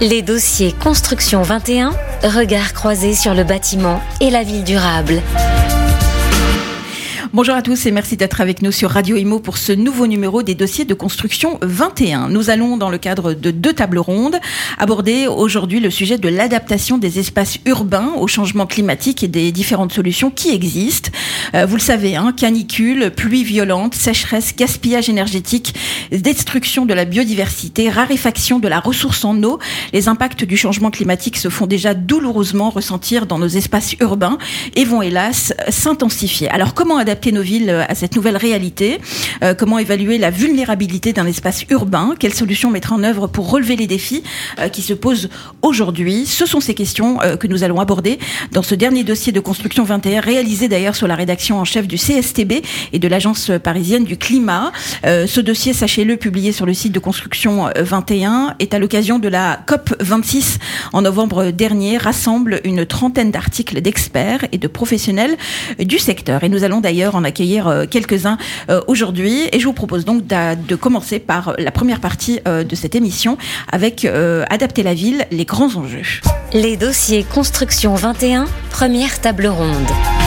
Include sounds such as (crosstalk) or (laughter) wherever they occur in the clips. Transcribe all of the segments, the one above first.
Les dossiers Construction 21, regard croisé sur le bâtiment et la ville durable. Bonjour à tous et merci d'être avec nous sur Radio Imo pour ce nouveau numéro des dossiers de construction 21. Nous allons, dans le cadre de deux tables rondes, aborder aujourd'hui le sujet de l'adaptation des espaces urbains au changement climatique et des différentes solutions qui existent. Euh, vous le savez, hein, canicule, pluie violente, sécheresse, gaspillage énergétique, destruction de la biodiversité, raréfaction de la ressource en eau. Les impacts du changement climatique se font déjà douloureusement ressentir dans nos espaces urbains et vont hélas s'intensifier. Alors comment adapter nos villes euh, à cette nouvelle réalité euh, Comment évaluer la vulnérabilité d'un espace urbain? Quelles solutions mettre en œuvre pour relever les défis euh, qui se posent aujourd'hui? Ce sont ces questions que nous allons aborder dans ce dernier dossier de construction 21, réalisé d'ailleurs sur la rédaction en chef du CSTB et de l'Agence parisienne du climat. ce dossier, sachez-le, publié sur le site de construction 21, est à l'occasion de la COP 26 en novembre dernier, rassemble une trentaine d'articles d'experts et de professionnels du secteur. Et nous allons d'ailleurs en accueillir euh, quelques-uns euh, aujourd'hui. Et je vous propose donc de commencer par la première partie euh, de cette émission avec Adapter la ville, les grands enjeux. Les dossiers Construction 21, première table ronde.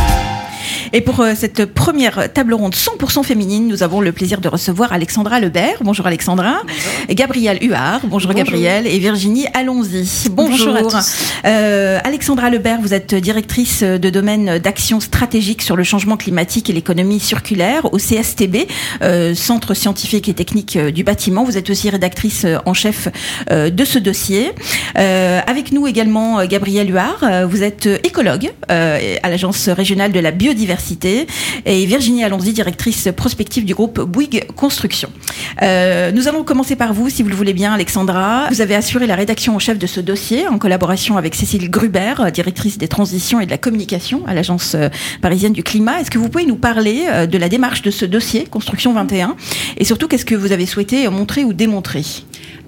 Et pour euh, cette première table ronde 100% féminine, nous avons le plaisir de recevoir Alexandra Lebert. Bonjour Alexandra. Et Gabrielle Huard. Bonjour, Gabrielle. Et Virginie Allons-y. Bonjour. à tous. Euh, Alexandra Lebert, vous êtes directrice de domaine d'action stratégique sur le changement climatique et l'économie circulaire au CSTB, euh, Centre scientifique et technique du bâtiment. Vous êtes aussi rédactrice en chef de ce dossier. avec nous également Gabrielle Huard. Vous êtes écologue à l'Agence régionale de la biodiversité et Virginie Allons-y, directrice prospective du groupe Bouygues Construction. Euh, nous allons commencer par vous, si vous le voulez bien, Alexandra. Vous avez assuré la rédaction en chef de ce dossier en collaboration avec Cécile Gruber, directrice des transitions et de la communication à l'Agence euh, parisienne du climat. Est-ce que vous pouvez nous parler euh, de la démarche de ce dossier, Construction 21, et surtout qu'est-ce que vous avez souhaité montrer ou démontrer?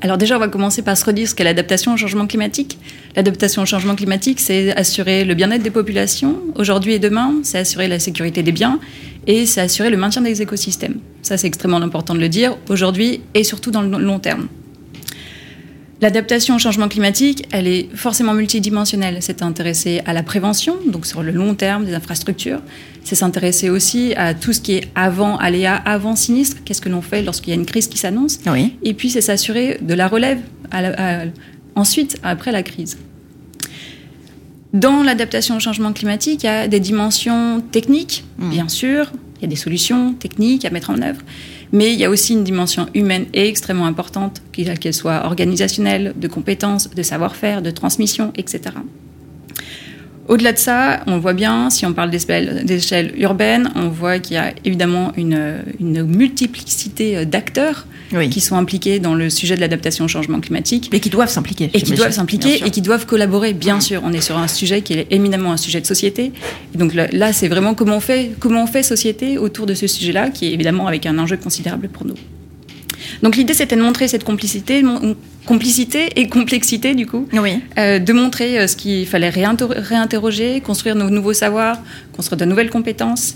Alors déjà, on va commencer par se redire ce qu'est l'adaptation au changement climatique. L'adaptation au changement climatique, c'est assurer le bien-être des populations aujourd'hui et demain, c'est assurer la sécurité des biens et c'est assurer le maintien des écosystèmes. Ça, c'est extrêmement important de le dire aujourd'hui et surtout dans le long terme. L'adaptation au changement climatique, elle est forcément multidimensionnelle. C'est intéresser à la prévention, donc sur le long terme des infrastructures. C'est s'intéresser aussi à tout ce qui est avant aléa, avant sinistre. Qu'est-ce que l'on fait lorsqu'il y a une crise qui s'annonce oui. Et puis, c'est s'assurer de la relève ensuite, après la crise. Dans l'adaptation au changement climatique, il y a des dimensions techniques, mmh. bien sûr. Il y a des solutions techniques à mettre en œuvre. Mais il y a aussi une dimension humaine extrêmement importante, qu'elle soit organisationnelle, de compétences, de savoir-faire, de transmission, etc. Au-delà de ça, on voit bien, si on parle d'échelle urbaine, on voit qu'il y a évidemment une, multiplicité d'acteurs qui sont impliqués dans le sujet de l'adaptation au changement climatique. Et qui doivent s'impliquer. Et qui doivent s'impliquer et qui doivent collaborer, bien sûr. On est sur un sujet qui est éminemment un sujet de société. donc là, c'est vraiment comment on, fait, comment on fait société autour de ce sujet-là, qui est évidemment avec un enjeu considérable pour nous. Donc l'idée, c'était de montrer cette complicité, complicité et complexité, du coup. Euh, de montrer euh, ce qu'il fallait réinterroger, construire nos nouveaux savoirs, construire de nouvelles compétences.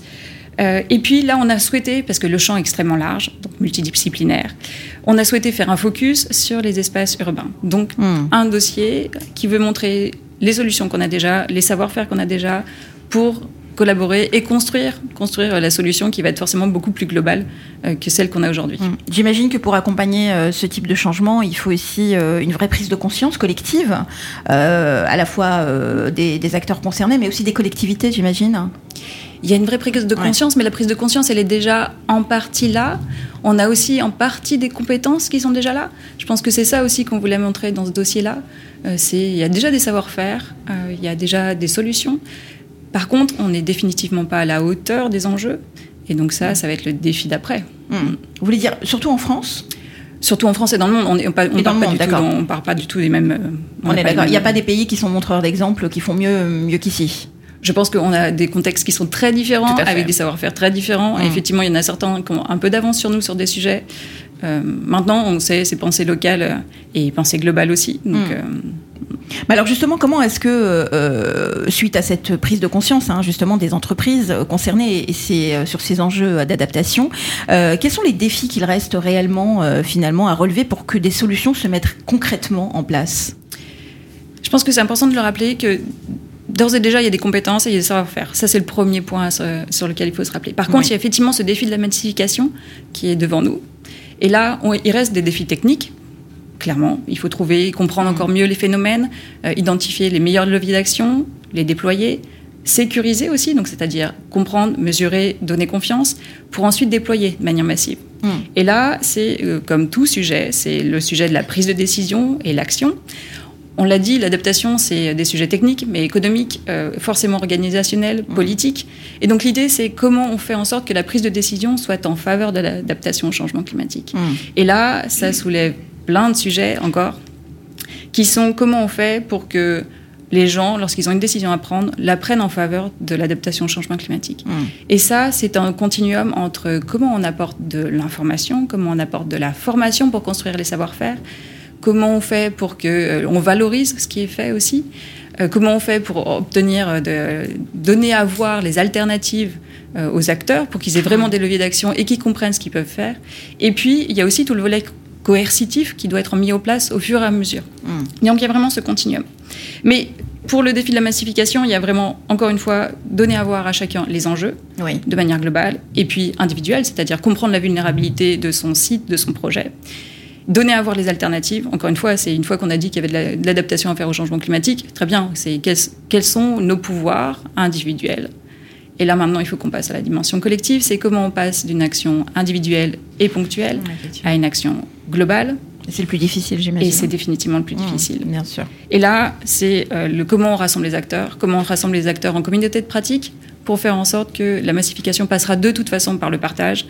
Euh, et puis là, on a souhaité, parce que le champ est extrêmement large, donc multidisciplinaire, on a souhaité faire un focus sur les espaces urbains. Donc hmm. un dossier qui veut montrer les solutions qu'on a déjà, les savoir-faire qu'on a déjà pour collaborer et construire, construire la solution qui va être forcément beaucoup plus globale euh, que celle qu'on a aujourd'hui. Mmh. J'imagine que pour accompagner euh, ce type de changement, il faut aussi euh, une vraie prise de conscience collective, à la fois des, acteurs concernés, mais aussi des collectivités, j'imagine. Il y a une vraie prise de conscience, mais la prise de conscience, elle est déjà en partie là. On a aussi en partie des compétences qui sont déjà là. Je pense que c'est ça aussi qu'on voulait montrer dans ce dossier-là. c'est il y a déjà des savoir-faire, il y a déjà des solutions. Par contre, on n'est définitivement pas à la hauteur des enjeux. Et donc ça, ça va être le défi d'après. Hmm. Vous voulez dire surtout en France? Surtout en France et dans le monde, on ne part, pas du tout des mêmes. Euh, on, est d'accord. Il n'y a pas des pays qui sont montreurs d'exemple qui font mieux, mieux qu'ici. Je pense qu'on a des contextes qui sont très différents, avec des savoir-faire très différents. Et hmm. effectivement, il y en a certains qui ont un peu d'avance sur nous sur des sujets. Euh, maintenant, on sait, c'est penser local et penser global aussi. Donc, hmm. euh, alors justement, comment est-ce que, euh, suite à cette prise de conscience hein, justement des entreprises concernées et euh, sur ces enjeux d'adaptation, euh, quels sont les défis qu'il reste réellement finalement à relever pour que des solutions se mettent concrètement en place? Pense que c'est important de le rappeler que d'ores et déjà, il y a des compétences et il y a des savoir-faire. Ça, c'est le premier point sur, lequel il faut se rappeler. Par contre, il y a effectivement ce défi de la massification qui est devant nous. Et là, il reste des défis techniques. Clairement, il faut trouver, comprendre encore mieux les phénomènes, euh, identifier les meilleurs leviers d'action, les déployer, sécuriser aussi, donc c'est-à-dire comprendre, mesurer, donner confiance, pour ensuite déployer de manière massive. Hmm. Et là, c'est euh, comme tout sujet, c'est le sujet de la prise de décision et l'action. On l'a dit, l'adaptation, c'est des sujets techniques, mais économiques, euh, forcément organisationnels, hmm. politiques. Et donc l'idée, c'est comment on fait en sorte que la prise de décision soit en faveur de l'adaptation au changement climatique. Hmm. Et là, ça soulève plein de sujets encore, qui sont comment on fait pour que les gens, lorsqu'ils ont une décision à prendre, la prennent en faveur de l'adaptation au changement climatique. Hmm. Et ça, c'est un continuum entre comment on apporte de l'information, comment on apporte de la formation pour construire les savoir-faire, comment on fait pour que euh, on valorise ce qui est fait aussi, euh, comment on fait pour obtenir, euh, de, donner à voir les alternatives aux acteurs pour qu'ils aient vraiment des leviers d'action et qu'ils comprennent ce qu'ils peuvent faire. Et puis, il y a aussi tout le volet coercitif qui doit être mis en place au fur et à mesure. Hmm. Donc il y a vraiment ce continuum. Mais pour le défi de la massification, il y a vraiment, encore une fois, donner à voir à chacun les enjeux de manière globale et puis individuelle, c'est-à-dire comprendre la vulnérabilité de son site, de son projet. Donner à voir les alternatives. Encore une fois, c'est une fois qu'on a dit qu'il y avait de l'adaptation à faire au changement climatique, très bien, c'est quels sont nos pouvoirs individuels et là maintenant, il faut qu'on passe à la dimension collective. C'est comment on passe d'une action individuelle et ponctuelle à une action globale. C'est le plus difficile, j'imagine. Et c'est définitivement le plus mmh, difficile. Bien sûr. Et là, c'est euh, le comment on rassemble les acteurs, comment on rassemble les acteurs en communauté de pratique pour faire en sorte que la massification passera de toute façon par le partage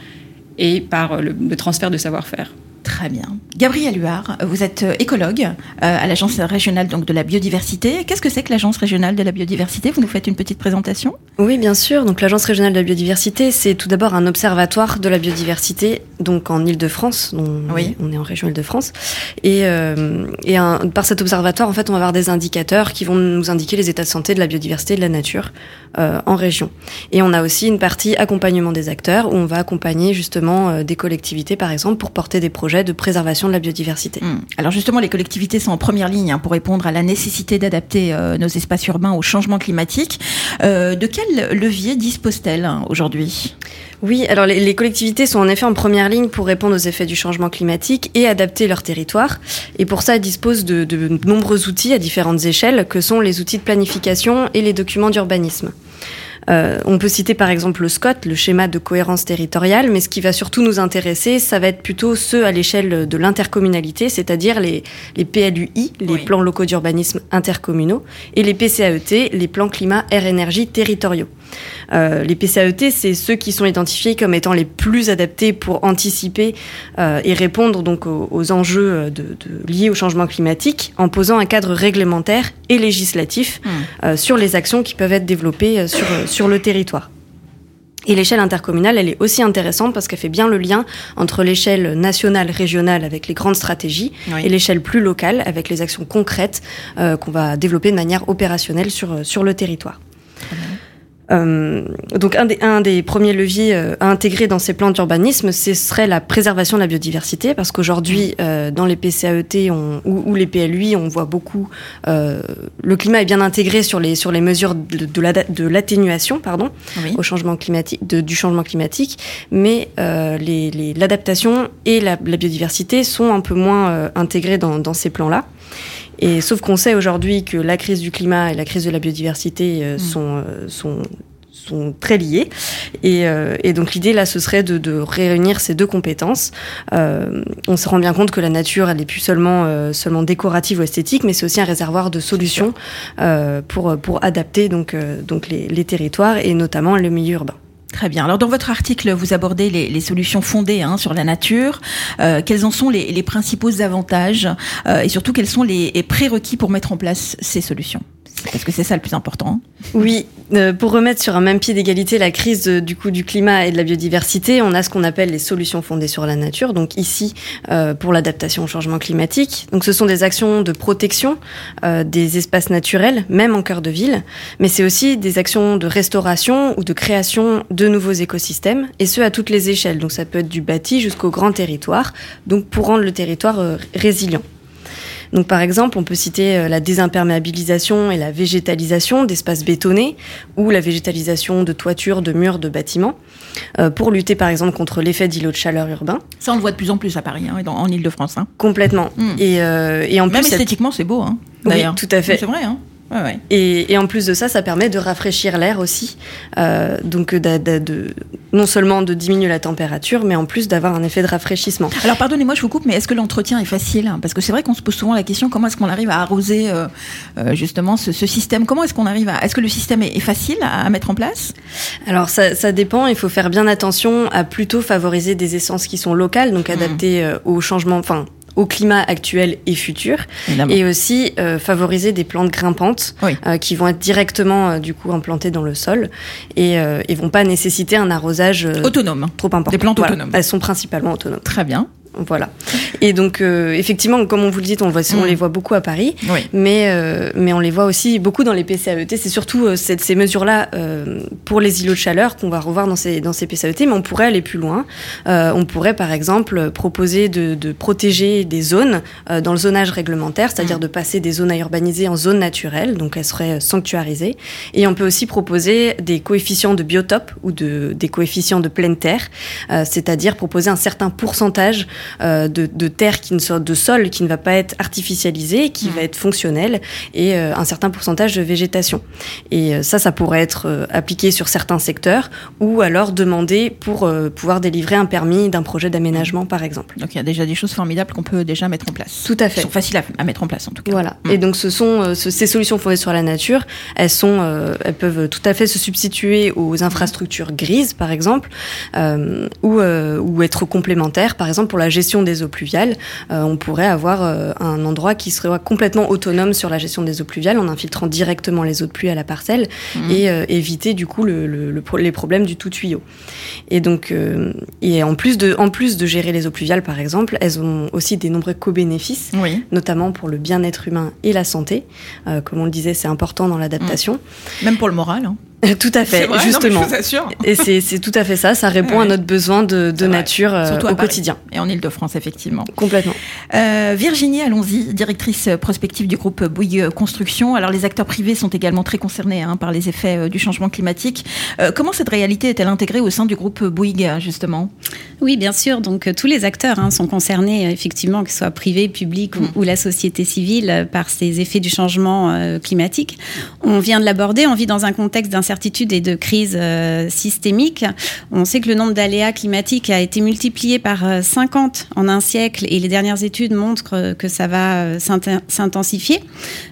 et par le transfert de savoir-faire. Très bien. Gabriel Huard, vous êtes euh, écologue euh, à l'Agence régionale donc, de la biodiversité. Qu'est-ce que c'est que l'Agence régionale de la biodiversité? Vous nous faites une petite présentation? Oui, bien sûr. Donc l'Agence régionale de la biodiversité, c'est tout d'abord un observatoire de la biodiversité, donc en Ile-de-France. Oui. On est en région Ile-de-France. Et, euh, et par cet observatoire, en fait, on va avoir des indicateurs qui vont nous indiquer les états de santé de la biodiversité et de la nature en région. Et on a aussi une partie accompagnement des acteurs où on va accompagner justement des collectivités, par exemple, pour porter des projets de préservation de la biodiversité. Hmm. Alors justement, les collectivités sont en première ligne hein, pour répondre à la nécessité d'adapter euh, nos espaces urbains au changement climatique. Euh, de quel levier disposent-elles hein, aujourd'hui? Oui, alors les, collectivités sont en effet en première ligne pour répondre aux effets du changement climatique et adapter leur territoire. Et pour ça, elles disposent de, de nombreux outils à différentes échelles, que sont les outils de planification et les documents d'urbanisme. Euh, on peut citer par exemple le SCOT, le schéma de cohérence territoriale, mais ce qui va surtout nous intéresser, ça va être plutôt ceux à l'échelle de l'intercommunalité, c'est-à-dire les, les PLUI, les plans locaux d'urbanisme intercommunaux, et les PCAET, les plans climat air énergie territoriaux. Euh, les PCAET, c'est ceux qui sont identifiés comme étant les plus adaptés pour anticiper euh, et répondre donc aux, enjeux de, liés au changement climatique en posant un cadre réglementaire et législatif mmh. sur les actions qui peuvent être développées sur sur le territoire. Et l'échelle intercommunale, elle est aussi intéressante parce qu'elle fait bien le lien entre l'échelle nationale, régionale avec les grandes stratégies et l'échelle plus locale avec les actions concrètes euh, qu'on va développer de manière opérationnelle sur, sur le territoire. Euh, donc un des, un des, premiers leviers euh, à intégrer dans ces plans d'urbanisme, ce serait la préservation de la biodiversité, parce qu'aujourd'hui, euh, dans les PCAET on, ou, les PLUI, on voit beaucoup, le climat est bien intégré sur les, sur les mesures de, de l'atténuation, pardon, au changement climatique, de, du changement climatique, mais l'adaptation et la, la, biodiversité sont un peu moins intégrés dans, dans ces plans-là. Et sauf qu'on sait aujourd'hui que la crise du climat et la crise de la biodiversité euh, mm. sont, euh, sont sont très liés. Et, euh, et donc l'idée là, ce serait de, de, réunir ces deux compétences. Euh, on se rend bien compte que la nature, elle n'est plus seulement euh, seulement décorative ou esthétique, mais c'est aussi un réservoir de solutions pour pour adapter donc donc les, les territoires et notamment le milieu urbain. Très bien. Alors dans votre article, vous abordez les, solutions fondées hein, sur la nature. Euh, quels en sont les, principaux avantages euh, et surtout quels sont les prérequis pour mettre en place ces solutions? Parce que c'est ça le plus important. Oui, euh, pour remettre sur un même pied d'égalité la crise euh, du coup du climat et de la biodiversité, on a ce qu'on appelle les solutions fondées sur la nature. Donc ici, euh, pour l'adaptation au changement climatique. Donc ce sont des actions de protection des espaces naturels, même en cœur de ville, mais c'est aussi des actions de restauration ou de création de nouveaux écosystèmes, et ce à toutes les échelles. Donc ça peut être du bâti jusqu'au grand territoire, donc pour rendre le territoire résilient. Donc par exemple, on peut citer la désimperméabilisation et la végétalisation d'espaces bétonnés ou la végétalisation de toitures, de murs, de bâtiments pour lutter par exemple contre l'effet d'îlot de chaleur urbain. Ça, on le voit de plus en plus à Paris hein, en Ile-de-France. Hein. Complètement. Mm. Et, et, en Même plus, esthétiquement, c'est beau. Hein, oui, tout à fait. C'est vrai. Hein. Et, en plus de ça, ça permet de rafraîchir l'air aussi. Euh, donc, de, non seulement de diminuer la température, mais en plus d'avoir un effet de rafraîchissement. Alors, pardonnez-moi, je vous coupe, mais est-ce que l'entretien est facile? Parce que c'est vrai qu'on se pose souvent la question comment est-ce qu'on arrive à arroser euh, euh, justement ce, système? Comment est-ce qu'on arrive à. Est-ce que le système est, facile à, mettre en place? Alors, ça, dépend. Il faut faire bien attention à plutôt favoriser des essences qui sont locales, donc mmh. adaptées au changement, enfin, au climat actuel et futur, et aussi euh, favoriser des plantes grimpantes euh, qui vont être directement euh, du coup implantées dans le sol et, et vont pas nécessiter un arrosage autonome trop important. Des plantes autonomes. Elles sont principalement autonomes. Très bien. Voilà. Et donc, euh, effectivement, comme on vous le dit, on, voit, on mm. les voit beaucoup à Paris, mais, euh, mais on les voit aussi beaucoup dans les PCAET. C'est surtout euh, cette, ces mesures-là pour les îlots de chaleur qu'on va revoir dans ces, dans ces PCAET, mais on pourrait aller plus loin. on pourrait, par exemple, proposer de, de protéger des zones dans le zonage réglementaire, c'est-à-dire mm. de passer des zones à urbaniser en zones naturelles, donc elles seraient sanctuarisées. Et on peut aussi proposer des coefficients de biotope ou de, des coefficients de pleine terre, c'est-à-dire proposer un certain pourcentage euh, de, de, terre qui ne soit de sol qui ne va pas être artificialisé, qui va être fonctionnel et euh, un certain pourcentage de végétation. Et euh, ça, ça pourrait être appliqué sur certains secteurs ou alors demandé pour pouvoir délivrer un permis d'un projet d'aménagement, par exemple. Donc il y a déjà des choses formidables qu'on peut déjà mettre en place. Tout à fait. Qui sont faciles à, mettre en place en tout cas. Voilà. Mm. Et donc ce sont ces solutions fondées sur la nature. Elles sont, elles peuvent tout à fait se substituer aux infrastructures grises, par exemple, ou, ou être complémentaires, par exemple pour la gestion des eaux pluviales, euh, on pourrait avoir euh, un endroit qui serait complètement autonome sur la gestion des eaux pluviales en infiltrant directement les eaux de pluie à la parcelle mhm. et euh, éviter du coup le, les problèmes du tout tuyau. Et donc, et en plus de, en plus de gérer les eaux pluviales par exemple, elles ont aussi des nombreux co-bénéfices, notamment pour le bien-être humain et la santé. comme on le disait, c'est important dans l'adaptation. Même pour le moral. Hein. (laughs) Tout à fait, justement. et c'est tout à fait ça. Ça répond à notre besoin de, de nature euh, au quotidien. Et en Ile-de-France, effectivement. Complètement. Euh, Virginie, allons-y, directrice prospective du groupe Bouygues Construction. Alors, les acteurs privés sont également très concernés hein, par les effets euh, du changement climatique. Euh, comment cette réalité est-elle intégrée au sein du groupe Bouygues, justement? Oui, bien sûr. Donc, tous les acteurs hein, sont concernés, effectivement, que ce soit privé, public ou, mm. ou, la société civile, par ces effets du changement climatique. On vient de l'aborder. On vit dans un contexte d'incertitude et de crise euh, systémique. On sait que le nombre d'aléas climatiques a été multiplié par 50 euh, en un siècle et les dernières études montrent que ça va euh, s'intensifier.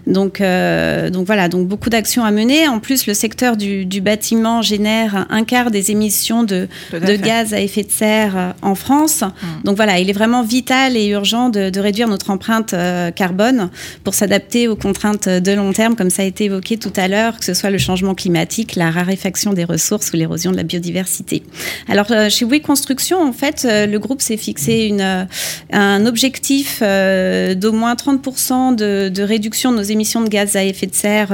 Donc, donc voilà, donc beaucoup d'actions à mener. En plus, le secteur du, bâtiment génère un quart des émissions de, de gaz à effet de serre en France. Mmh. Donc voilà, il est vraiment vital et urgent de, de réduire notre empreinte carbone pour s'adapter aux contraintes de long terme, comme ça a été évoqué tout à l'heure, que ce soit le changement climatique, la raréfaction des ressources ou l'érosion de la biodiversité. Alors euh, chez Oui Construction, en fait, euh, le groupe s'est fixé une, euh, un objectif d'au moins 30% de, de, réduction de nos émissions de gaz à effet de serre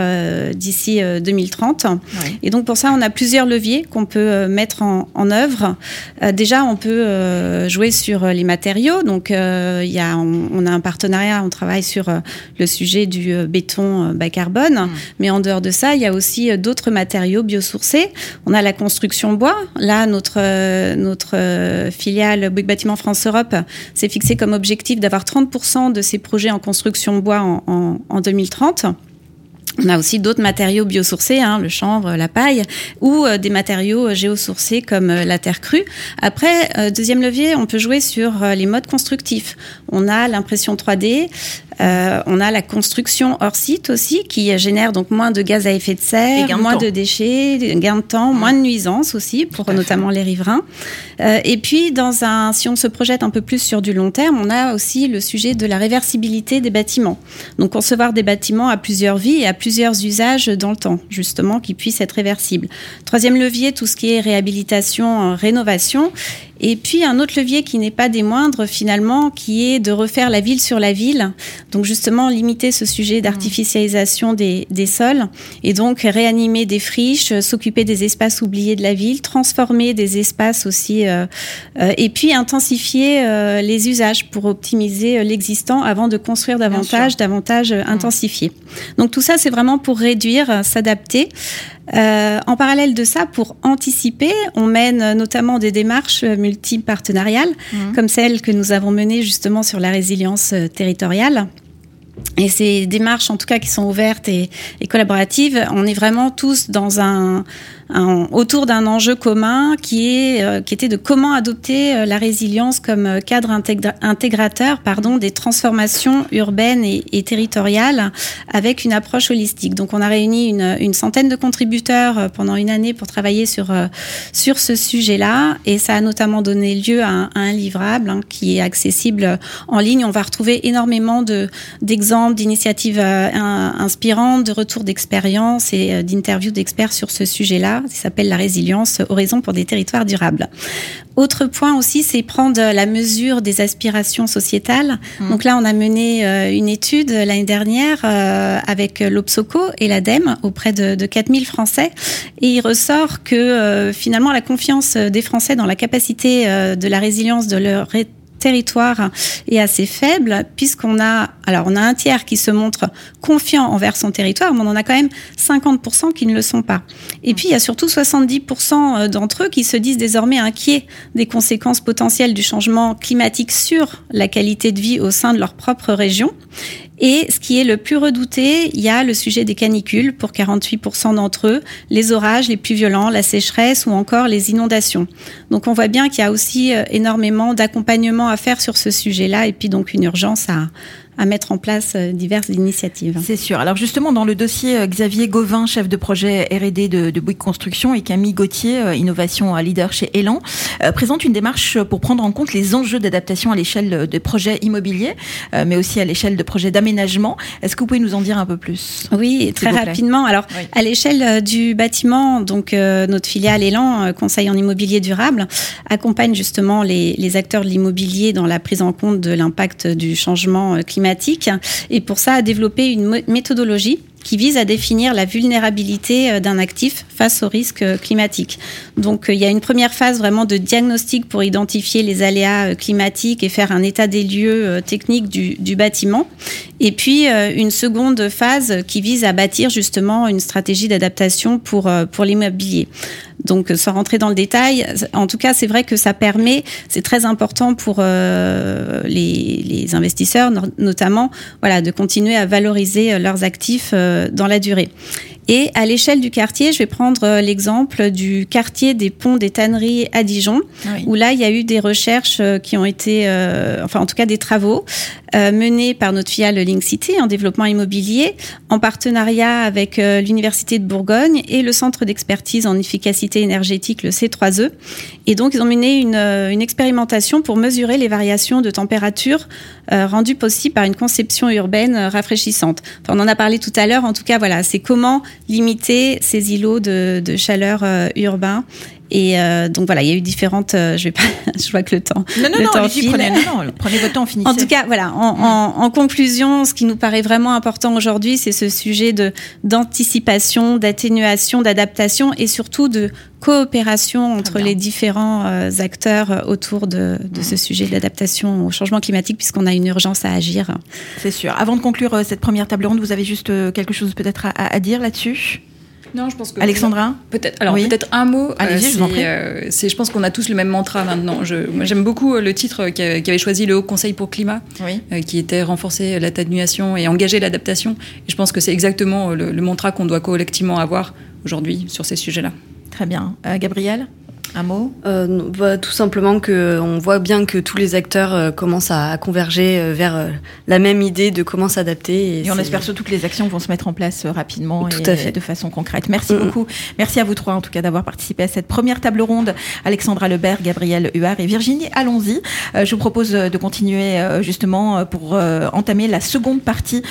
d'ici 2030. Et donc pour ça, on a plusieurs leviers qu'on peut mettre en, en œuvre. déjà, on peut jouer sur les matériaux. Donc y a, on, a un partenariat, on travaille sur le sujet du béton bas carbone. Mmh. Mais en dehors de ça, il y a aussi d'autres matériaux biosourcés. On a la construction bois. Là, notre, notre filiale Bouygues Bâtiment France Europe s'est fixé comme objectif d'avoir 30% de ses projets en construction bois en, en 2030. On a aussi d'autres matériaux biosourcés, hein, le chanvre, la paille, ou euh, des matériaux géosourcés comme euh, la terre crue. Après, euh, deuxième levier, on peut jouer sur les modes constructifs. On a l'impression 3D, on a la construction hors site aussi, qui génère donc moins de gaz à effet de serre, moins de, déchets, gain de temps, moins de nuisances aussi pour notamment les riverains. et puis, dans un, si on se projette un peu plus sur du long terme, on a aussi le sujet de la réversibilité des bâtiments. Donc, concevoir des bâtiments à plusieurs vies et à plusieurs plusieurs usages dans le temps, justement, qui puissent être réversibles. Troisième levier, tout ce qui est réhabilitation, euh, rénovation. Et puis un autre levier qui n'est pas des moindres finalement, qui est de refaire la ville sur la ville. Donc justement limiter ce sujet d'artificialisation des, des, sols et donc réanimer des friches, s'occuper des espaces oubliés de la ville, transformer des espaces aussi euh, euh, et puis intensifier euh, les usages pour optimiser l'existant avant de construire davantage, davantage intensifier. Donc tout ça c'est vraiment pour réduire, s'adapter. Euh, en parallèle de ça, pour anticiper, on mène notamment des démarches multipartenariales, mmh. comme celle que nous avons menée justement sur la résilience euh, territoriale. Et ces démarches, en tout cas, qui sont ouvertes et, et collaboratives, on est vraiment tous dans un, autour d'un enjeu commun qui, est, euh, qui était de comment adopter euh, la résilience comme euh, cadre intégrateur pardon, des transformations urbaines et, territoriales avec une approche holistique. Donc on a réuni une, une, centaine de contributeurs pendant une année pour travailler sur, sur ce sujet-là et ça a notamment donné lieu à un, à un livrable hein, qui est accessible en ligne. On va retrouver énormément d'exemples, d'initiatives inspirantes, de retours d'expérience et d'interviews d'experts sur ce sujet-là qui s'appelle la résilience Horizon pour des territoires durables. Autre point aussi, c'est prendre la mesure des aspirations sociétales. Mmh. Donc là, on a mené euh, une étude l'année dernière euh, avec l'Obsoco et l'ADEME auprès de, de 4000 Français. Et il ressort que euh, finalement, la confiance des Français dans la capacité de la résilience de leur territoire est assez faible puisqu'on a alors on a un tiers qui se montre confiant envers son territoire mais on en a quand même 50% qui ne le sont pas. Et puis il y a surtout 70% d'entre eux qui se disent désormais inquiets des conséquences potentielles du changement climatique sur la qualité de vie au sein de leur propre région et ce qui est le plus redouté, il y a le sujet des canicules pour 48% d'entre eux, les orages les plus violents, la sécheresse ou encore les inondations. Donc on voit bien qu'il y a aussi euh, énormément d'accompagnement à faire sur ce sujet-là et puis donc une urgence à, à mettre en place euh, diverses initiatives. C'est sûr. Alors justement, dans le dossier, euh, Xavier Gauvin, chef de projet R&D de, de Bouygues Construction, et Camille Gauthier, euh, innovation leader chez Elan, présente une démarche pour prendre en compte les enjeux d'adaptation à l'échelle des projets immobiliers, mais aussi à l'échelle de projets d'aménagement. Est-ce que vous pouvez nous en dire un peu plus Oui, très rapidement. Alors, oui. à l'échelle du bâtiment, donc euh, notre filiale Elan, Conseil en immobilier durable, accompagne justement les, les acteurs de l'immobilier dans la prise en compte de l'impact du changement climatique et pour ça a développé une méthodologie qui vise à définir la vulnérabilité euh, d'un actif face aux risques euh, climatiques. Donc euh, il y a une première phase vraiment de diagnostic pour identifier les aléas climatiques et faire un état des lieux techniques du, bâtiment. Et puis une seconde phase qui vise à bâtir justement une stratégie d'adaptation pour, pour l'immobilier. Donc, sans rentrer dans le détail, en tout cas, c'est vrai que ça permet, c'est très important pour les, investisseurs, notamment, voilà, de continuer à valoriser leurs actifs dans la durée. Et à l'échelle du quartier, je vais prendre euh, l'exemple du quartier des ponts des tanneries à Dijon, oui. où là, il y a eu des recherches euh, qui ont été, euh, enfin en tout cas des travaux, euh, menés par notre filiale Link City en développement immobilier, en partenariat avec euh, l'Université de Bourgogne et le Centre d'expertise en efficacité énergétique, le C3E. Et donc, ils ont mené une, une expérimentation pour mesurer les variations de température rendues possibles par une conception urbaine rafraîchissante. Enfin, on en a parlé tout à l'heure. En tout cas, voilà, c'est comment limiter ces îlots de, chaleur euh, urbains et euh, donc voilà, il y a eu différentes. Euh, je vais pas. (laughs) je vois que le temps. Non non le non, temps file. Prenez, non, non, prenez votre temps, (laughs) finissez. En tout cas, voilà. En, mmh. en, en, conclusion, ce qui nous paraît vraiment important aujourd'hui, c'est ce sujet de d'anticipation, d'atténuation, d'adaptation et surtout de coopération entre les différents euh, acteurs autour de, de mmh. ce sujet d'adaptation au changement climatique, puisqu'on a une urgence à agir. C'est sûr. Avant de conclure euh, cette première table ronde, vous avez juste euh, quelque chose peut-être à, à dire là-dessus? Non, je pense que Alexandra, peut-être. Alors oui. peut-être un mot. Allez-y, euh, je vous en prie. Euh, je pense qu'on a tous le même mantra maintenant. J'aime beaucoup le titre qu'avait choisi le Haut Conseil pour le climat, oui. euh, qui était renforcer l'atténuation et engager l'adaptation. Et je pense que c'est exactement le, le mantra qu'on doit collectivement avoir aujourd'hui sur ces sujets-là. Très bien, euh, Gabriel? Un mot euh, bah, Tout simplement que on voit bien que tous les acteurs euh, commencent à, à converger euh, vers euh, la même idée de comment s'adapter. Et, et on espère surtout que les actions vont se mettre en place euh, rapidement tout et à fait. de façon concrète. Merci mmh. beaucoup. Merci à vous trois en tout cas d'avoir participé à cette première table ronde. Alexandra Lebert, Gabriel Huard et Virginie Allons-y. Euh, je vous propose de continuer justement pour entamer la seconde partie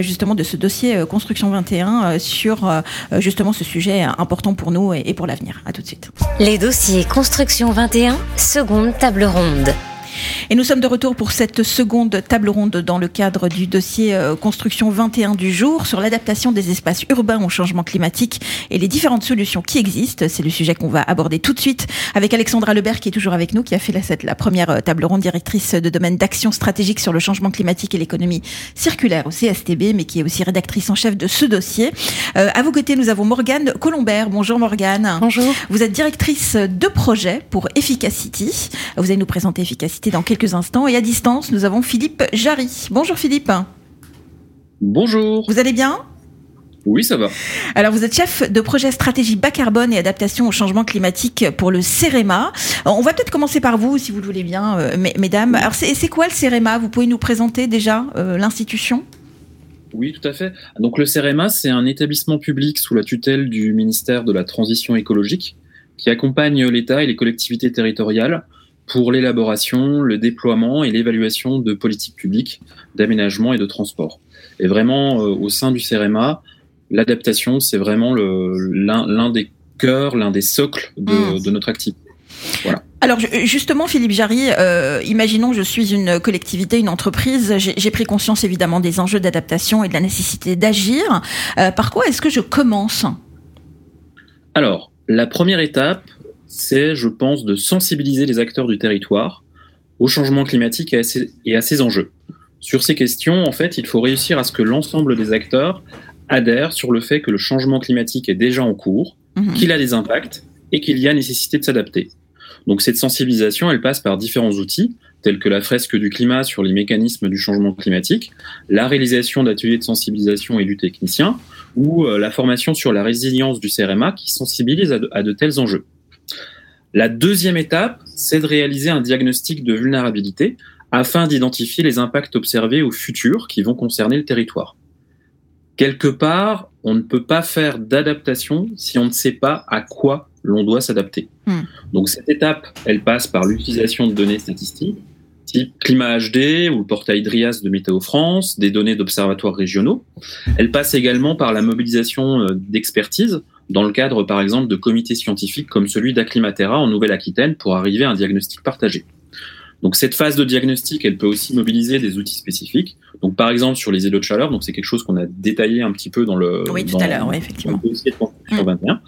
justement de ce dossier Construction 21 sur justement ce sujet important pour nous et pour l'avenir. À tout de suite. Les dossiers dossier Construction 21, seconde table ronde. Et nous sommes de retour pour cette seconde table ronde dans le cadre du dossier euh, Construction 21 du jour sur l'adaptation des espaces urbains au changement climatique et les différentes solutions qui existent. C'est le sujet qu'on va aborder tout de suite avec Alexandra Lebert qui est toujours avec nous, qui a fait la, la première euh, table ronde directrice de domaine d'action stratégique sur le changement climatique et l'économie circulaire au CSTB, mais qui est aussi rédactrice en chef de ce dossier. Euh, à vos côtés, nous avons Morgane Colombert. Bonjour Morgane. Bonjour. Vous êtes directrice de projet pour Efficacity. Vous allez nous présenter Efficacity dans quelques instants. Et à distance, nous avons Philippe Jarry. Bonjour Philippe. Bonjour. Vous allez bien? Oui, ça va. Alors, vous êtes chef de projet stratégie bas carbone et adaptation au changement climatique pour le CEREMA. On va peut-être commencer par vous, si vous le voulez bien, euh, mesdames. Alors, c'est quoi le CEREMA? Vous pouvez nous présenter déjà euh, l'institution? Oui, tout à fait. Donc le CEREMA, c'est un établissement public sous la tutelle du ministère de la Transition écologique qui accompagne l'État et les collectivités territoriales pour l'élaboration, le déploiement et l'évaluation de politiques publiques d'aménagement et de transport. Et vraiment, euh, au sein du CEREMA, l'adaptation, c'est vraiment l'un des cœurs, l'un des socles de, mmh. de, notre activité. Voilà. Alors justement, Philippe Jarry, euh, imaginons que je suis une collectivité, une entreprise, j'ai pris conscience évidemment des enjeux d'adaptation et de la nécessité d'agir. Euh, par quoi est-ce que je commence? Alors, la première étape, c'est, je pense, de sensibiliser les acteurs du territoire au changement climatique et à, ses, et à ses enjeux. Sur ces questions, en fait, il faut réussir à ce que l'ensemble des acteurs adhèrent sur le fait que le changement climatique est déjà en cours, mmh. qu'il a des impacts et qu'il y a nécessité de s'adapter. Donc cette sensibilisation, elle passe par différents outils, tels que la fresque du climat sur les mécanismes du changement climatique, la réalisation d'ateliers de sensibilisation et du technicien, ou euh, la formation sur la résilience du CRMA qui sensibilise à de tels enjeux. La deuxième étape, c'est de réaliser un diagnostic de vulnérabilité afin d'identifier les impacts observés au futur qui vont concerner le territoire. Quelque part, on ne peut pas faire d'adaptation si on ne sait pas à quoi l'on doit s'adapter. Hmm. Donc cette étape, elle passe par l'utilisation de données statistiques, type climat HD ou le portail DRIAS de Météo France, des données d'observatoires régionaux. Elle passe également par la mobilisation euh, d'expertise dans le cadre, par exemple, de comités scientifiques comme celui d'Acclimatera en Nouvelle-Aquitaine pour arriver à un diagnostic partagé. Donc cette phase de diagnostic, elle peut aussi mobiliser des outils spécifiques. Donc par exemple sur les îlots de chaleur, donc c'est quelque chose qu'on a détaillé un petit peu dans le, oui, tout à l'heure, oui, effectivement. dossier de construction 21. Mmh.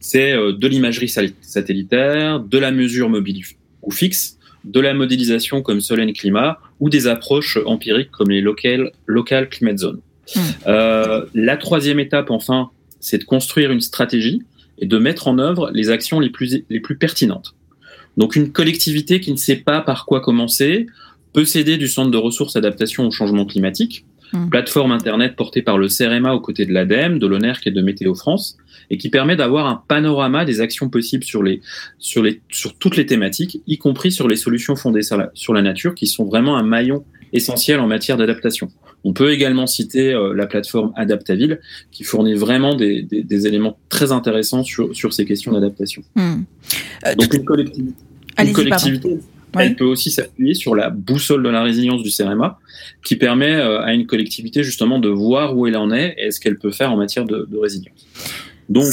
C'est euh, de l'imagerie satellitaire, de la mesure mobile ou fixe, de la modélisation comme Solène Climat ou des approches empiriques comme les local, local climate zone. Mmh. Euh, la troisième étape, enfin, c'est de construire une stratégie et de mettre en œuvre les actions les plus, les plus pertinentes. Donc une collectivité qui ne sait pas par quoi commencer peut s'aider du Centre de ressources adaptation au changement climatique, mmh. plateforme Internet portée par le CRMA aux côtés de l'ADEME, de l'ONERC et de Météo France, et qui permet d'avoir un panorama des actions possibles sur, les, sur, les, sur toutes les thématiques, y compris sur les solutions fondées sur la, sur la nature, qui sont vraiment un maillon essentiel en matière d'adaptation. On peut également citer euh, la plateforme Adaptaville, qui fournit vraiment des, des, éléments très intéressants sur, sur ces questions d'adaptation. Hmm. Euh, Donc une collectivité, une collectivité elle peut aussi s'appuyer sur la boussole de la résilience du CRMA, qui permet euh, à une collectivité justement de voir où elle en est et ce qu'elle peut faire en matière de, de résilience. Donc,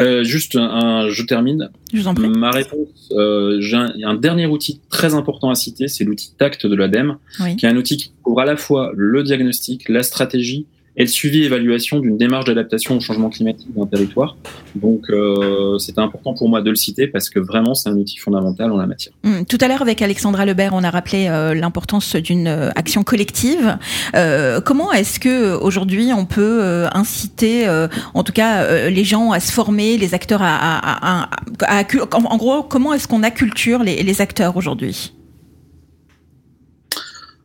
euh, juste un, je termine. Je vous en prie. Ma réponse, euh, j'ai un, un, dernier outil très important à citer, c'est l'outil TACT de l'ADEME, qui est un outil qui couvre à la fois le diagnostic, la stratégie et le suivi et d'une démarche d'adaptation au changement climatique d'un territoire. Donc, euh, c'était important pour moi de le citer parce que vraiment, c'est un outil fondamental en la matière. Hum, tout à l'heure, avec Alexandra Lebert, on a rappelé euh, l'importance d'une euh, action collective. Euh, comment est-ce que aujourd'hui on peut euh, inciter, en tout cas, les gens à se former, les acteurs à, à, à, à en, gros, comment est-ce qu'on acculture les, les acteurs aujourd'hui?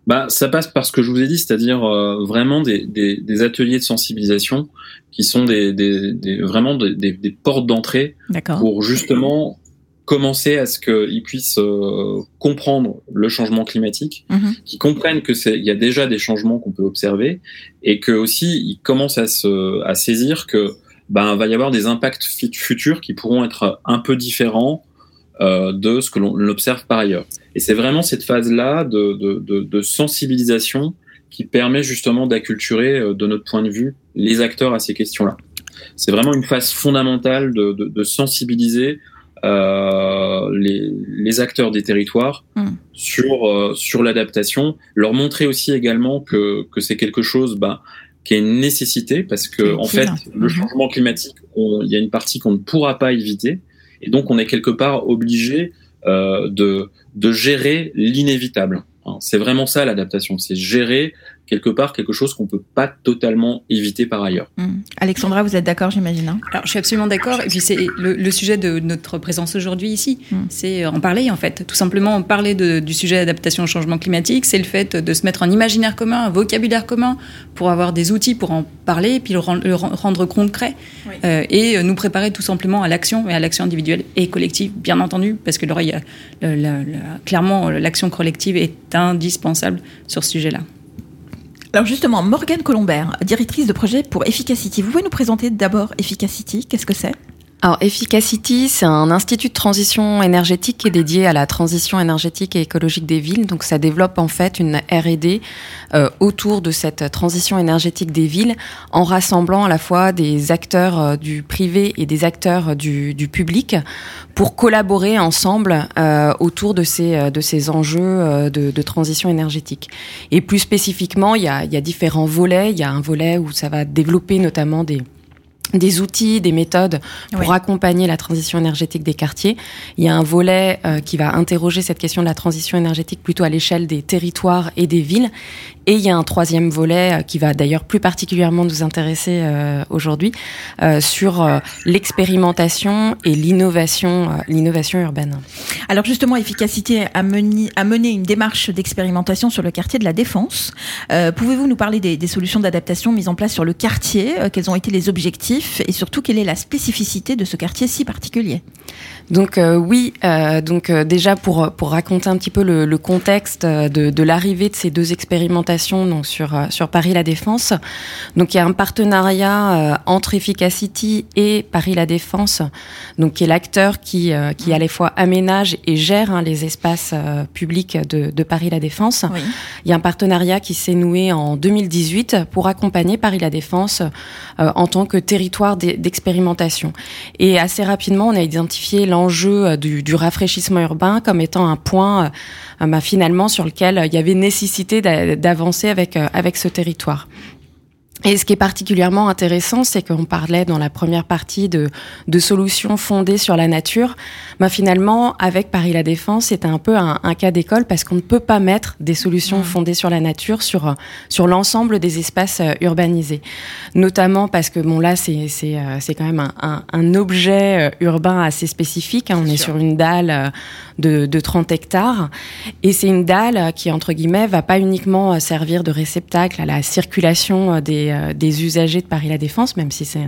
Bah, ça passe par ce que je vous ai dit, c'est-à-dire euh, vraiment des, des, des, ateliers de sensibilisation qui sont des, des vraiment des, portes d'entrée pour justement commencer à ce qu'ils puissent euh, comprendre le changement climatique, mm-hmm. qu'ils comprennent que c'est il y a déjà des changements qu'on peut observer et que aussi ils commencent à se à saisir que ben va y avoir des impacts futurs qui pourront être un peu différents euh, de ce que l'on observe par ailleurs. Et c'est vraiment cette phase-là de, de, de, de, sensibilisation qui permet justement d'acculturer, euh, de notre point de vue, les acteurs à ces questions-là. C'est vraiment une phase fondamentale de, sensibiliser euh, les, les, acteurs des territoires mm. sur, euh, sur l'adaptation, leur montrer aussi également que, que c'est quelque chose bah, qui est une nécessité parce que en fait le mm-hmm. changement climatique, il y a une partie qu'on ne pourra pas éviter et donc on est quelque part obligé euh, de, de gérer l'inévitable. Hein, c'est vraiment ça l'adaptation, c'est gérer quelque part quelque chose qu'on peut pas totalement éviter par ailleurs. Hmm. Alexandra, vous êtes d'accord, j'imagine hein? Alors, je suis absolument d'accord. Et puis, c'est le, sujet de notre présence aujourd'hui ici. Hmm. C'est en parler, en fait. Tout simplement, en parler du sujet d'adaptation au changement climatique. C'est le fait de se mettre un imaginaire commun, un vocabulaire commun pour avoir des outils pour en parler et puis le, rendre, concret. Euh, et nous préparer tout simplement à l'action et à l'action individuelle et collective, bien entendu, parce que là, il y a, clairement, l'action collective est indispensable sur ce sujet-là. Alors justement, Morgane Colombert, directrice de projet pour Efficacity. Vous pouvez nous présenter d'abord Efficacity Qu'est-ce que c'est? Alors, Efficacity, c'est un institut de transition énergétique qui est dédié à la transition énergétique et écologique des villes. Donc, ça développe en fait une R&D euh, autour de cette transition énergétique des villes, en rassemblant à la fois des acteurs euh, du privé et des acteurs du, du public pour collaborer ensemble euh, autour de ces de ces enjeux de, transition énergétique. Et plus spécifiquement, il y a différents volets. Il y a un volet où ça va développer notamment des des outils, des méthodes pour accompagner la transition énergétique des quartiers. Il y a un volet euh, qui va interroger cette question de la transition énergétique plutôt à l'échelle des territoires et des villes. Et il y a un troisième volet euh, qui va d'ailleurs plus particulièrement nous intéresser euh, aujourd'hui sur l'expérimentation et l'innovation, l'innovation urbaine. Alors justement, Efficacité a mené, a mené une démarche d'expérimentation sur le quartier de la Défense. pouvez-vous nous parler des, des solutions d'adaptation mises en place sur le quartier Quels ont été les objectifs et surtout quelle est la spécificité de ce quartier si particulier donc euh, oui, euh, donc euh, déjà pour pour raconter un petit peu le, le contexte de, de l'arrivée de ces deux expérimentations donc sur sur Paris la Défense. Donc il y a un partenariat entre Efficacity et Paris la Défense, donc qui est l'acteur qui qui à la fois aménage et gère hein, les espaces publics de, de Paris la Défense. Oui. Il y a un partenariat qui s'est noué en 2018 pour accompagner Paris la Défense en tant que territoire d'expérimentation. Et assez rapidement, on a identifié l'enjeu euh, du, rafraîchissement urbain comme étant un point euh, bah, finalement sur lequel il y avait nécessité d'avancer avec, euh, avec ce territoire. Et ce qui est particulièrement intéressant, c'est qu'on parlait dans la première partie de, de solutions fondées sur la nature. Bah finalement, avec Paris La Défense, c'était un peu un, un cas d'école parce qu'on ne peut pas mettre des solutions mmh. fondées sur la nature sur sur l'ensemble des espaces euh, urbanisés. Notamment parce que bon là, c'est c'est euh, c'est quand même un, un, un, objet euh, urbain assez spécifique. Hein. On est, sur une dalle de, de 30 hectares et c'est une dalle qui entre guillemets va pas uniquement servir de réceptacle à la circulation des euh, des, usagers de Paris La Défense, même si c'est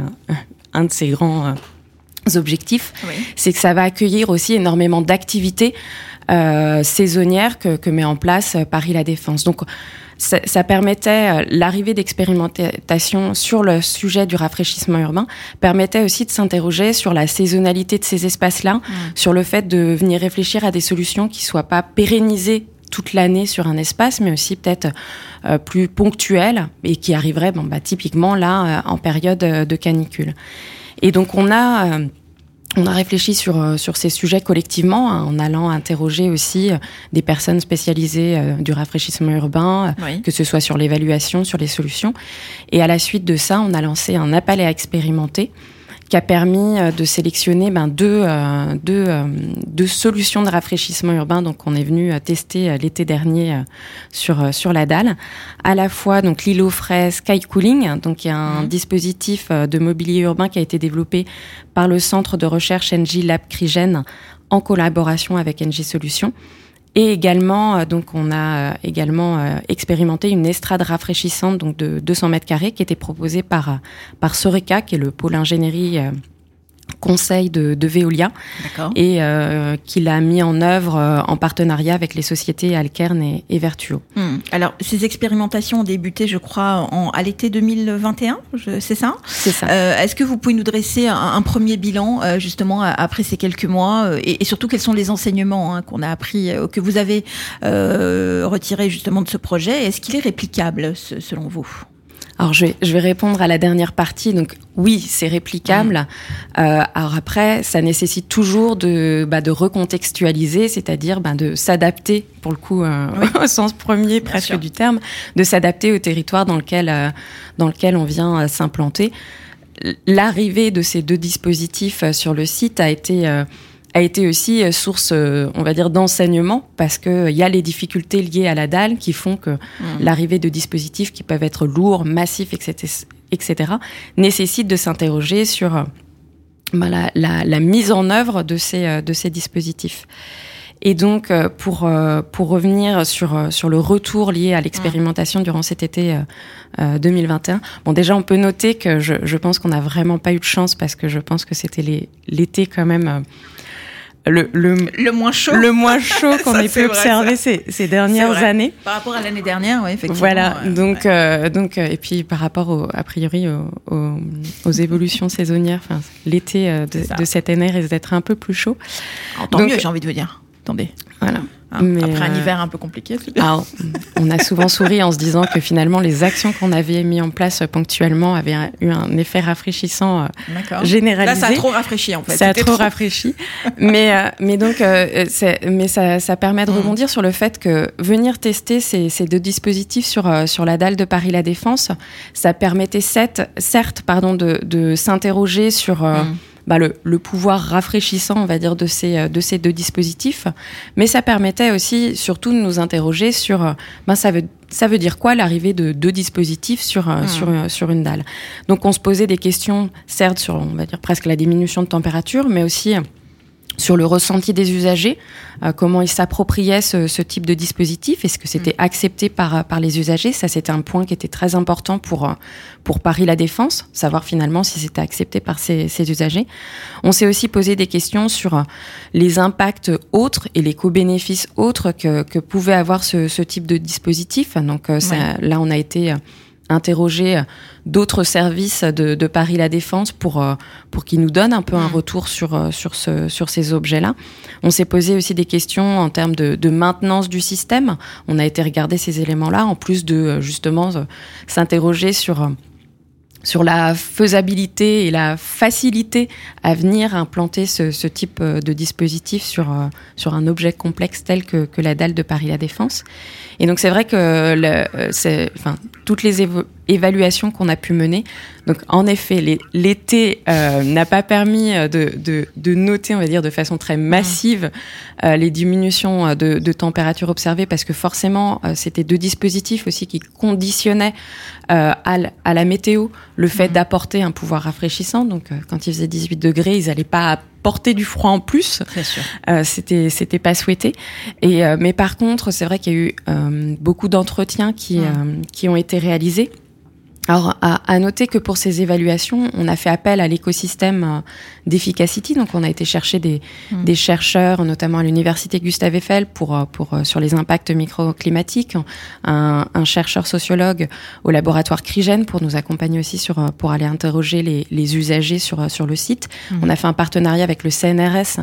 un, de ses grands euh, objectifs, c'est que ça va accueillir aussi énormément d'activités euh, saisonnières que, met en place Paris La Défense. Donc ça, permettait l'arrivée d'expérimentation sur le sujet du rafraîchissement urbain permettait aussi de s'interroger sur la saisonnalité de ces espaces-là, mmh. sur le fait de venir réfléchir à des solutions qui soient pas pérennisées toute l'année sur un espace, mais aussi peut-être plus ponctuel et qui arriverait, bon, bah, typiquement là, euh, en période euh, de canicule. Et donc on a on a réfléchi sur, sur ces sujets collectivement hein, en allant interroger aussi des personnes spécialisées du rafraîchissement urbain, que ce soit sur l'évaluation, sur les solutions. Et à la suite de ça, on a lancé un appel à expérimenter qui a permis euh, de sélectionner ben, deux, euh, deux, euh, deux, solutions de rafraîchissement urbain. Donc, on est venu tester l'été dernier sur sur la dalle, à la fois donc l'îlot frais Sky Cooling, donc il y a un mmh. dispositif de mobilier urbain qui a été développé par le centre de recherche NG Lab Crigen en collaboration avec NG Solutions. Et également, euh, donc, on a euh, également euh, expérimenté une estrade rafraîchissante donc de 200 mètres carrés qui était proposée par par Soreca, qui est le pôle ingénierie conseil de, de Veolia et euh, qu'il a mis en œuvre euh, en partenariat avec les sociétés Alkern et, et Vertuo. Hmm. Alors, ces expérimentations ont débuté, je crois, en, à l'été 2021, c'est ça? C'est ça. Euh, Est-ce que vous pouvez nous dresser un, un premier bilan, euh, justement, après ces quelques mois euh, et, et, surtout, quels sont les enseignements hein, qu'on a appris, que vous avez retirés, justement, de ce projet? Est-ce qu'il est réplicable, selon vous? Alors je vais, je vais répondre à la dernière partie. Donc oui, c'est réplicable. Euh, alors après, ça nécessite toujours de, bah, de recontextualiser, c'est-à-dire bah, de s'adapter, pour le coup, euh, (laughs) au sens premier presque du terme, de s'adapter au territoire dans lequel, euh, dans lequel on vient euh, s'implanter. L'arrivée de ces deux dispositifs euh, sur le site a été euh, a été aussi euh, source, euh, on va dire, d'enseignement parce que il y a les difficultés liées à la dalle qui font que l'arrivée de dispositifs qui peuvent être lourds, massifs, etc., etc., nécessite de s'interroger sur euh, bah, la, la- la mise en œuvre de ces, euh, de ces dispositifs. Et donc, euh, pour, euh, pour revenir sur, euh, sur le retour lié à l'expérimentation durant cet été euh, euh, 2021, bon, déjà, on peut noter que je, je pense qu'on n'a vraiment pas eu de chance parce que je pense que c'était les- l'été quand même euh, le, le, Le moins chaud le moins chaud (laughs) qu'on ait pu vrai, observer ces, ces dernières années. par rapport à l'année dernière, oui, effectivement. Voilà, ouais, donc, ouais. euh, donc euh, et puis par rapport au, a priori au- au- aux évolutions saisonnières, enfin l'été euh, de, de cette année risque d'être un peu plus chaud. Alors, tant donc- mieux, j'ai envie de vous dire. Attendez. Voilà. Hein, Mais, Après un euh, hiver un peu compliqué. Alors, on a souvent souri en se disant que finalement les actions qu'on avait mis en place ponctuellement avaient eu un effet rafraîchissant euh, généralisé. Là, ça a trop rafraîchi en fait. Ça a trop rafraîchi. mais, euh, mais donc, euh, mais ça, ça permet de Mm. rebondir sur le fait que venir tester ces, ces deux dispositifs sur, euh, sur la dalle de Paris La Défense, ça permettait certes, certes pardon, de, de s'interroger sur euh, Mm. Bah, le, le pouvoir rafraîchissant, on va dire, de ces, euh, de ces deux dispositifs. Mais ça permettait aussi, surtout, de nous interroger sur, ben, ça veut ça veut dire quoi l'arrivée de deux dispositifs sur, euh, Mm. sur, sur une dalle? Donc on se posait des questions, certes sur, on va dire, presque la diminution de température, mais aussi sur le ressenti des usagers, euh, comment ils s'appropriaient ce, ce type de dispositif, est-ce que c'était accepté par, euh, par les usagers? Ça, c'était un point qui était très important pour, euh, pour Paris La Défense, savoir finalement si c'était accepté par ces, ces usagers. On s'est aussi posé des questions sur les impacts autres et les co-bénéfices autres que, que pouvait avoir ce, ce type de dispositif. Donc euh, ça, Ouais. là, on a été interroger euh, d'autres services de, de Paris La Défense pour, euh, pour qu'ils nous donnent un peu un Mm. retour sur, euh, sur, ce, sur ces objets-là. On s'est posé aussi des questions en termes de, de maintenance du système. On a été regarder ces éléments-là, en plus de justement s'interroger sur... sur la faisabilité et la facilité à venir implanter ce, type euh, de dispositif sur, euh, sur un objet complexe tel que, que la dalle de Paris La Défense. Et donc c'est vrai que euh, toutes les évaluations qu'on a pu mener, donc en effet, l'été euh, n'a pas permis euh, de, de, de noter, on va dire, de façon très massive euh, les diminutions euh, de, de température observées parce que forcément, euh, c'était deux dispositifs aussi qui conditionnaient euh, à, à la météo le fait d'apporter un pouvoir rafraîchissant. Donc, quand il faisait 18 degrés, ils n'allaient pas apporter du froid en plus. Euh, c'était c'était pas souhaité. Et euh, mais par contre, c'est vrai qu'il y a eu euh, beaucoup d'entretiens qui Mm. euh, qui ont été réalisés. Alors, à, à noter que pour ces évaluations, on a fait appel à l'écosystème euh, d'Efficacity. Donc, on a été chercher des, Mm. des chercheurs, notamment à l'université Gustave Eiffel, pour, euh, pour, euh, sur les impacts microclimatiques, un, un chercheur sociologue au laboratoire Crigène pour nous accompagner aussi sur, pour aller interroger les, les usagers sur, sur le site. Mhm. On a fait un partenariat avec le CNRS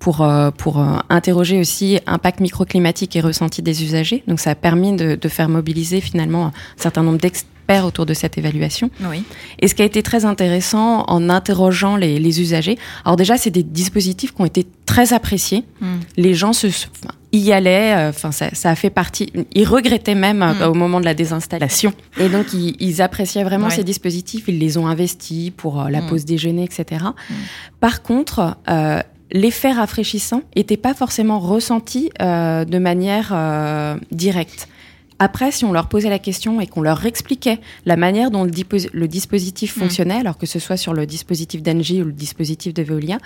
pour, pour interroger aussi impact microclimatique et ressenti des usagers. Donc, ça a permis de, de faire mobiliser finalement un certain nombre d'experts autour de cette évaluation. Oui. Et ce qui a été très intéressant en interrogeant les, les usagers, alors déjà, c'est des dispositifs qui ont été très appréciés. Mm. Les gens se, enfin, y allaient, euh, enfin, ça, ça a fait partie. Ils regrettaient même euh, Mm. au moment de la désinstallation. Et donc, ils, ils appréciaient vraiment Ouais. ces dispositifs. Ils les ont investis pour euh, la Mm. pause déjeuner, etc. Par contre, l'effet rafraîchissant n'était pas forcément ressenti de manière directe. Après, si on leur posait la question et qu'on leur expliquait la manière dont le, dispositif Mm. fonctionnait, alors que ce soit sur le dispositif d'Engie ou le dispositif de Veolia,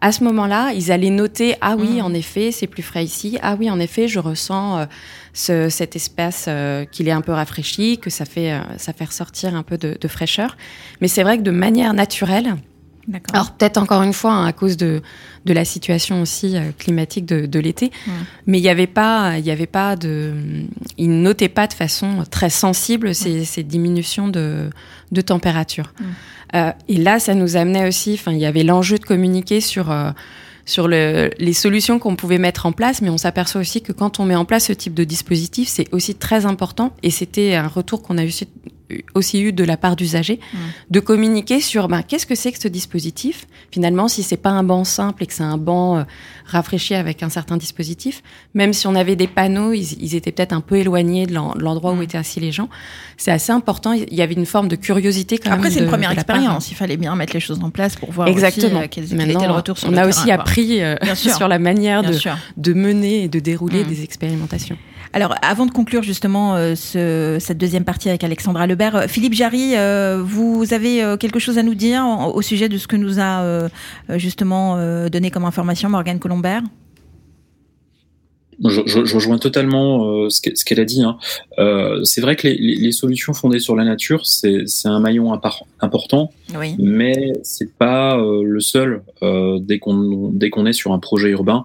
à ce moment-là, ils allaient noter ah oui, Mm. en effet, c'est plus frais ici. Ah oui, en effet, je ressens euh, ce, cet espace euh, qu'il est un peu rafraîchi, que ça fait euh, ça fait ressortir un peu de, de fraîcheur. Mais c'est vrai que de manière naturelle. Alors peut-être encore une fois hein, à cause de, de la situation aussi euh, climatique de, de l'été, mais il n'y avait pas, il y avait pas de, ils notaient pas de façon très sensible ces, ces diminutions de, de température. Euh, et là, ça nous amenait aussi, enfin, il y avait l'enjeu de communiquer sur euh, sur le, les solutions qu'on pouvait mettre en place, mais on s'aperçoit aussi que quand on met en place ce type de dispositif, c'est aussi très important. Et c'était un retour qu'on a eu, aussi eu de la part d'usagers mmh. de communiquer sur bah, qu'est-ce que c'est que ce dispositif? Finalement, si c'est pas un banc simple et que c'est un banc euh, rafraîchi avec un certain dispositif, même si on avait des panneaux, ils, étaient peut-être un peu éloignés de l'endroit où mmh. étaient assis les gens. C'est assez important. Il y avait une forme de curiosité quand Après, c'est une première expérience. Il fallait bien mettre les choses en place pour voir Exactement. Aussi, quels étaient le retour sur on a aussi appris (laughs) sur la manière de, de, mener et de dérouler mmh. des expérimentations. Alors, avant de conclure justement euh, ce, cette deuxième partie avec Alexandra Lebert, euh, Philippe Jarry, euh, vous avez quelque chose à nous dire au, sujet de ce que nous a justement donné comme information Morgane Colombert? Je, je, rejoins totalement ce qu'elle a dit. Hein. c'est vrai que les, les, solutions fondées sur la nature, c'est un maillon important, oui. mais c'est pas le seul dès qu'on dès qu'on est sur un projet urbain.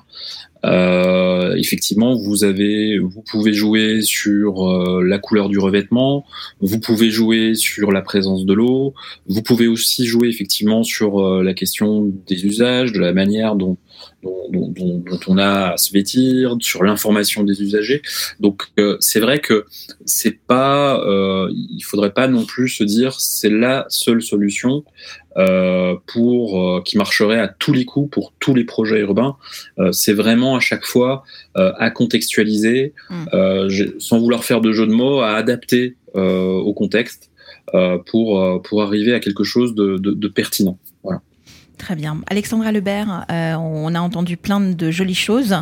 Euh, effectivement, vous avez, vous pouvez jouer sur euh, la couleur du revêtement, vous pouvez jouer sur la présence de l'eau, vous pouvez aussi jouer effectivement sur euh, la question des usages, de la manière dont dont, dont, dont, on a à se vêtir, sur l'information des usagers. Donc euh, c'est vrai que c'est pas, euh, il faudrait pas non plus se dire c'est la seule solution euh, pour euh, qui marcherait à tous les coups pour tous les projets urbains. Euh, c'est vraiment à chaque fois à contextualiser, mmh. sans vouloir faire de jeu de mots, à adapter au contexte pour pour arriver à quelque chose de, de, de pertinent. Très bien. Alexandra Lebert, euh, on a entendu plein de jolies choses,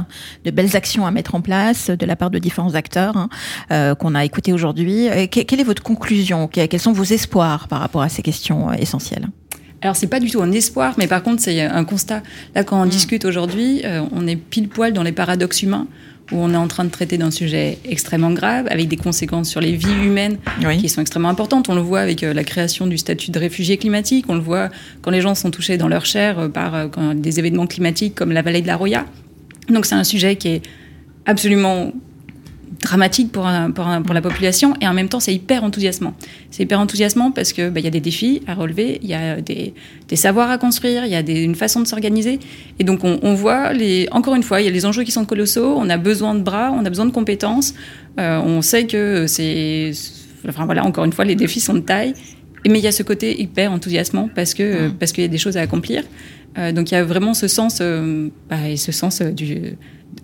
de belles actions à mettre en place de la part de différents acteurs hein, euh, qu'on a écoutés aujourd'hui. Euh, quelle est votre conclusion? Quels sont vos espoirs par rapport à ces questions essentielles? Alors c'est pas du tout un espoir, mais par contre c'est un constat. Là quand on mmh. discute aujourd'hui, on est pile poil dans les paradoxes humains où on est en train de traiter d'un sujet extrêmement grave, avec des conséquences sur les vies humaines qui sont extrêmement importantes. On le voit avec euh, la création du statut de réfugié climatique, on le voit quand les gens sont touchés dans leur chair euh, par euh, des événements climatiques comme la vallée de la Roya. Donc c'est un sujet qui est absolument dramatique pour, pour, la population et en même temps c'est hyper enthousiasmant. C'est hyper enthousiasmant parce que bah, il y a des défis à relever, il y a des, des, savoirs à construire, il y a des, une façon de s'organiser et donc on, on, voit les encore une fois il y a les enjeux qui sont colossaux, on a besoin de bras, on a besoin de compétences, euh, on sait que c'est enfin voilà encore une fois les défis sont de taille mais il y a ce côté hyper enthousiasmant parce que parce qu'il y a des choses à accomplir. Euh, donc il y a vraiment ce sens, euh, bah, et ce sens du,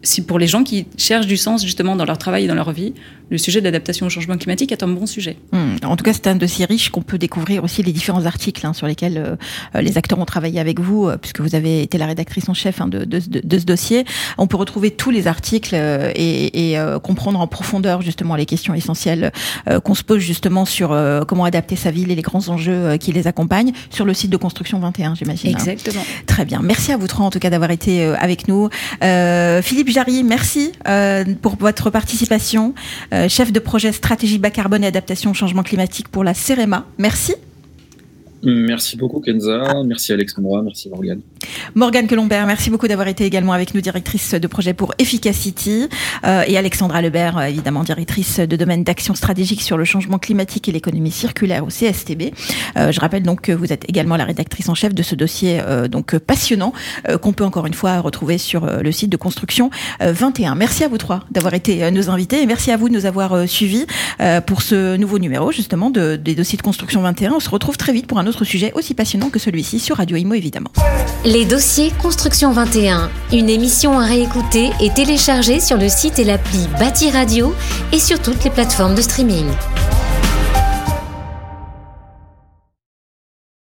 si pour les gens qui cherchent du sens justement dans leur travail et dans leur vie, le sujet de l'adaptation au changement climatique est un bon sujet. Hmm. En tout cas, c'est un dossier riche qu'on peut découvrir aussi les différents articles hein, sur lesquels euh, euh, les acteurs ont travaillé avec vous, euh, puisque vous avez été la rédactrice en chef hein, de, de, de, ce dossier. On peut retrouver tous les articles et, et comprendre en profondeur justement les questions essentielles qu'on se pose justement sur comment adapter sa ville et les grands enjeux qui les accompagnent sur le site de Construction 21, j'imagine. Hein. Exactement. Très bien. Merci à vous trois en tout cas d'avoir été avec nous. Philippe Jarry, merci pour votre participation. Euh, chef de projet stratégie bas carbone et adaptation au changement climatique pour la CEREMA. Merci. Merci beaucoup Kenza, merci Alexandra, merci Morgane. Morgane Colombert, merci beaucoup d'avoir été également avec nous, directrice de projet pour Efficacity, euh, et Alexandra Lebert, euh, évidemment directrice de domaine d'action stratégique sur le changement climatique et l'économie circulaire au CSTB. Euh, je rappelle donc que vous êtes également la rédactrice en chef de ce dossier donc passionnant qu'on peut encore une fois retrouver sur le site de Construction 21. Merci à vous trois d'avoir été nos invités et merci à vous de nous avoir suivis pour ce nouveau numéro justement de, des dossiers de Construction 21. On se retrouve très vite pour un autre sujet aussi passionnant que celui-ci sur Radio Imo évidemment. Les dossiers Construction 21, une émission à réécouter et télécharger sur le site et l'appli Bâti Radio et sur toutes les plateformes de streaming.